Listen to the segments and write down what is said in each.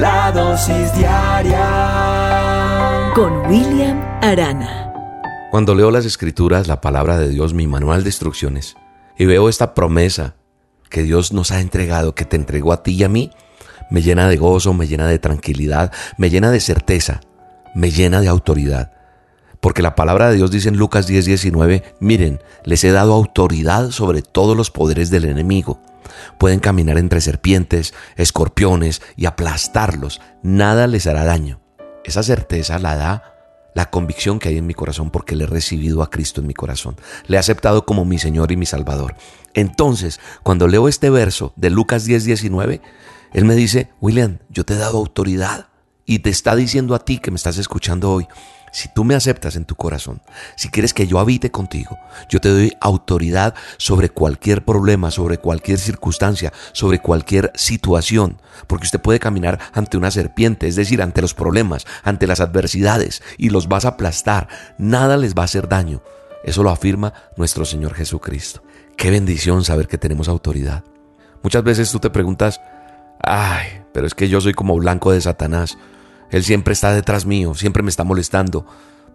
La dosis diaria con William Arana. Cuando leo las escrituras, la palabra de Dios, mi manual de instrucciones, y veo esta promesa que Dios nos ha entregado, que te entregó a ti y a mí, me llena de gozo, me llena de tranquilidad, me llena de certeza, me llena de autoridad. Porque la palabra de Dios dice en Lucas 10, 19, miren, les he dado autoridad sobre todos los poderes del enemigo. Pueden caminar entre serpientes, escorpiones y aplastarlos. Nada les hará daño. Esa certeza la da la convicción que hay en mi corazón porque le he recibido a Cristo en mi corazón. Le he aceptado como mi Señor y mi Salvador. Entonces, cuando leo este verso de Lucas 10, 19, Él me dice, William, yo te he dado autoridad y te está diciendo a ti que me estás escuchando hoy, si tú me aceptas en tu corazón, si quieres que yo habite contigo, yo te doy autoridad sobre cualquier problema, sobre cualquier circunstancia, sobre cualquier situación, porque usted puede caminar ante una serpiente, es decir, ante los problemas, ante las adversidades, y los vas a aplastar, nada les va a hacer daño. Eso lo afirma nuestro Señor Jesucristo. Qué bendición saber que tenemos autoridad. Muchas veces tú te preguntas, ay, pero es que yo soy como blanco de Satanás. Él siempre está detrás mío, siempre me está molestando.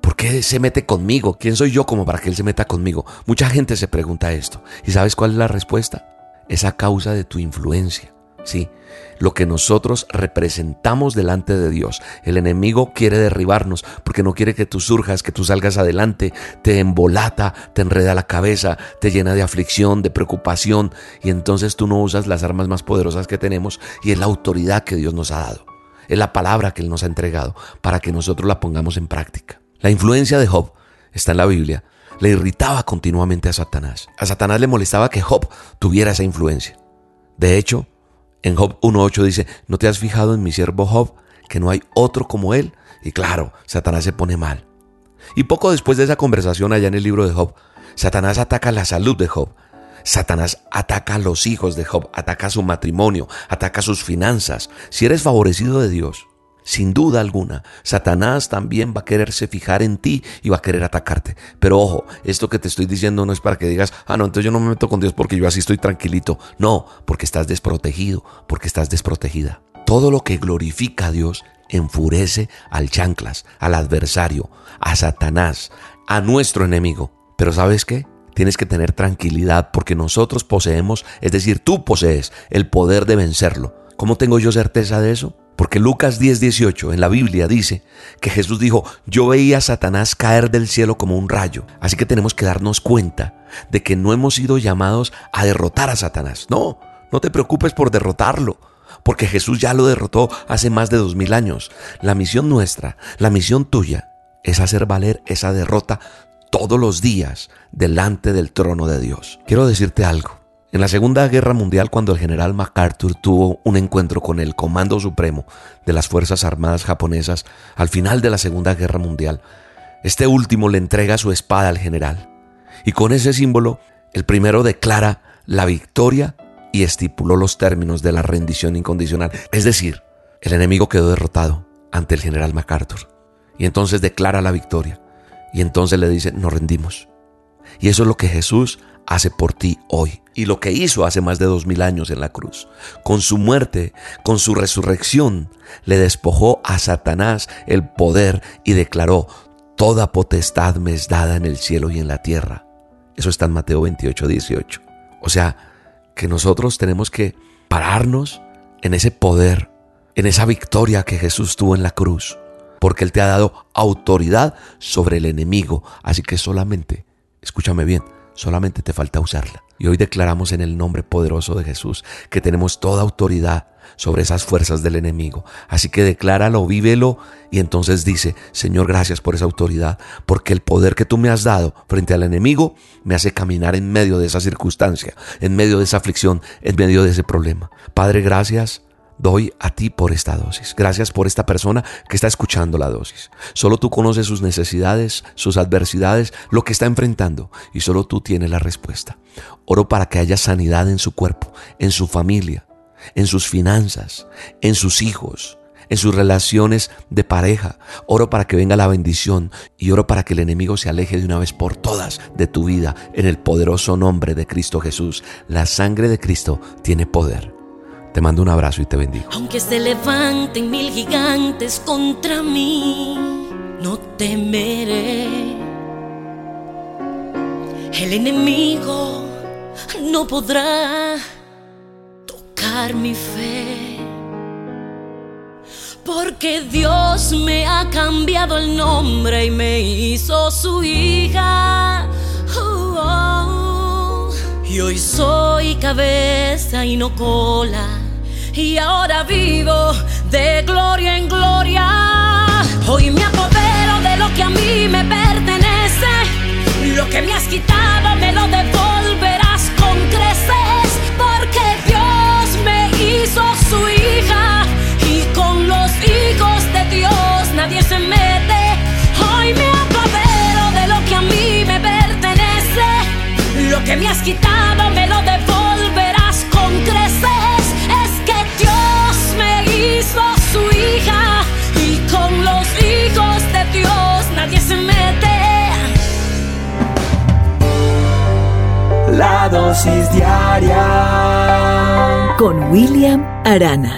¿Por qué se mete conmigo? ¿Quién soy yo como para que Él se meta conmigo? Mucha gente se pregunta esto. ¿Y sabes cuál es la respuesta? Es a causa de tu influencia. Sí, lo que nosotros representamos delante de Dios. El enemigo quiere derribarnos porque no quiere que tú surjas, que tú salgas adelante, te embolata, te enreda la cabeza, te llena de aflicción, de preocupación y entonces tú no usas las armas más poderosas que tenemos y es la autoridad que Dios nos ha dado. Es la palabra que Él nos ha entregado para que nosotros la pongamos en práctica. La influencia de Job está en la Biblia. Le irritaba continuamente a Satanás. A Satanás le molestaba que Job tuviera esa influencia. De hecho, en Job 1.8 dice, ¿no te has fijado en mi siervo Job, que no hay otro como él? Y claro, Satanás se pone mal. Y poco después de esa conversación allá en el libro de Job, Satanás ataca la salud de Job, Satanás ataca a los hijos de Job, ataca su matrimonio, ataca sus finanzas. Si eres favorecido de Dios, sin duda alguna, Satanás también va a quererse fijar en ti y va a querer atacarte. Pero ojo, esto que te estoy diciendo no es para que digas, ah, no, entonces yo no me meto con Dios porque yo así estoy tranquilito. No, porque estás desprotegido, porque estás desprotegida. Todo lo que glorifica a Dios enfurece al chanclas, al adversario, a Satanás, a nuestro enemigo. Pero ¿sabes qué? Tienes que tener tranquilidad porque nosotros poseemos, es decir, tú posees el poder de vencerlo. ¿Cómo tengo yo certeza de eso? Porque Lucas 10:18 en la Biblia dice que Jesús dijo, yo veía a Satanás caer del cielo como un rayo. Así que tenemos que darnos cuenta de que no hemos sido llamados a derrotar a Satanás. No, no te preocupes por derrotarlo. Porque Jesús ya lo derrotó hace más de dos mil años. La misión nuestra, la misión tuya, es hacer valer esa derrota todos los días delante del trono de Dios. Quiero decirte algo. En la Segunda Guerra Mundial, cuando el general MacArthur tuvo un encuentro con el Comando Supremo de las Fuerzas Armadas japonesas al final de la Segunda Guerra Mundial, este último le entrega su espada al general. Y con ese símbolo, el primero declara la victoria y estipuló los términos de la rendición incondicional. Es decir, el enemigo quedó derrotado ante el general MacArthur. Y entonces declara la victoria. Y entonces le dice, nos rendimos. Y eso es lo que Jesús hace por ti hoy. Y lo que hizo hace más de dos mil años en la cruz. Con su muerte, con su resurrección, le despojó a Satanás el poder y declaró, toda potestad me es dada en el cielo y en la tierra. Eso está en Mateo 28, 18. O sea, que nosotros tenemos que pararnos en ese poder, en esa victoria que Jesús tuvo en la cruz porque Él te ha dado autoridad sobre el enemigo. Así que solamente, escúchame bien, solamente te falta usarla. Y hoy declaramos en el nombre poderoso de Jesús que tenemos toda autoridad sobre esas fuerzas del enemigo. Así que decláralo, vívelo y entonces dice, Señor, gracias por esa autoridad, porque el poder que tú me has dado frente al enemigo me hace caminar en medio de esa circunstancia, en medio de esa aflicción, en medio de ese problema. Padre, gracias doy a ti por esta dosis. Gracias por esta persona que está escuchando la dosis. Solo tú conoces sus necesidades, sus adversidades, lo que está enfrentando y solo tú tienes la respuesta. Oro para que haya sanidad en su cuerpo, en su familia, en sus finanzas, en sus hijos, en sus relaciones de pareja. Oro para que venga la bendición y oro para que el enemigo se aleje de una vez por todas de tu vida en el poderoso nombre de Cristo Jesús. La sangre de Cristo tiene poder. Te mando un abrazo y te bendigo. Aunque se levanten mil gigantes contra mí, no temeré. El enemigo no podrá tocar mi fe. Porque Dios me ha cambiado el nombre y me hizo su hija. Oh, oh. Y hoy soy cabeza y no cola y ahora vivo de gloria en gloria. Hoy me apodero de lo que a mí me pertenece, con William Arana.